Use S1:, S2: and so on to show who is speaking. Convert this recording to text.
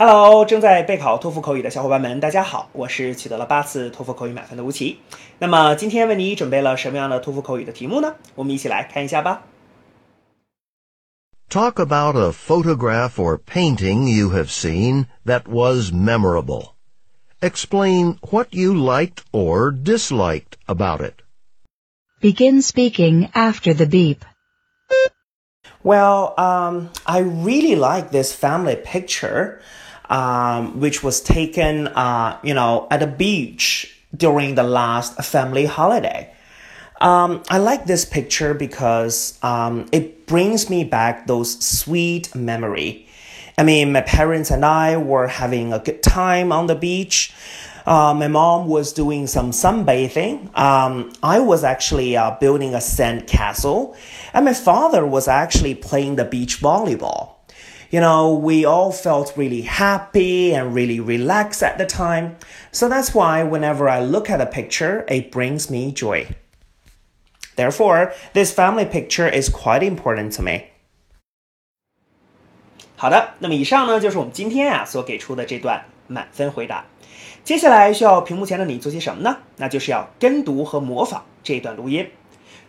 S1: Hello，正在备考托福口语的小伙伴们，大家好，我是取得了八次托福口语满分的吴奇。那么今天为你准备了什么样的托福口语的题目呢？我们一起来看一下吧。
S2: Talk about a photograph or painting you have seen that was memorable. Explain what you liked or disliked about it.
S3: Begin speaking after the beep.
S1: Well, um, I really like this family picture, um, which was taken, uh, you know, at the beach during the last family holiday. Um, I like this picture because um, it brings me back those sweet memory. I mean, my parents and I were having a good time on the beach. Uh, my mom was doing some sunbathing. Um, I was actually uh, building a sand castle, and my father was actually playing the beach volleyball. You know, we all felt really happy and really relaxed at the time. So that's why whenever I look at a picture, it brings me joy. Therefore, this family picture is quite important to me. 好的，那么以上呢就是我们今天啊所给出的这段满分回答。接下来需要屏幕前的你做些什么呢？那就是要跟读和模仿这段录音。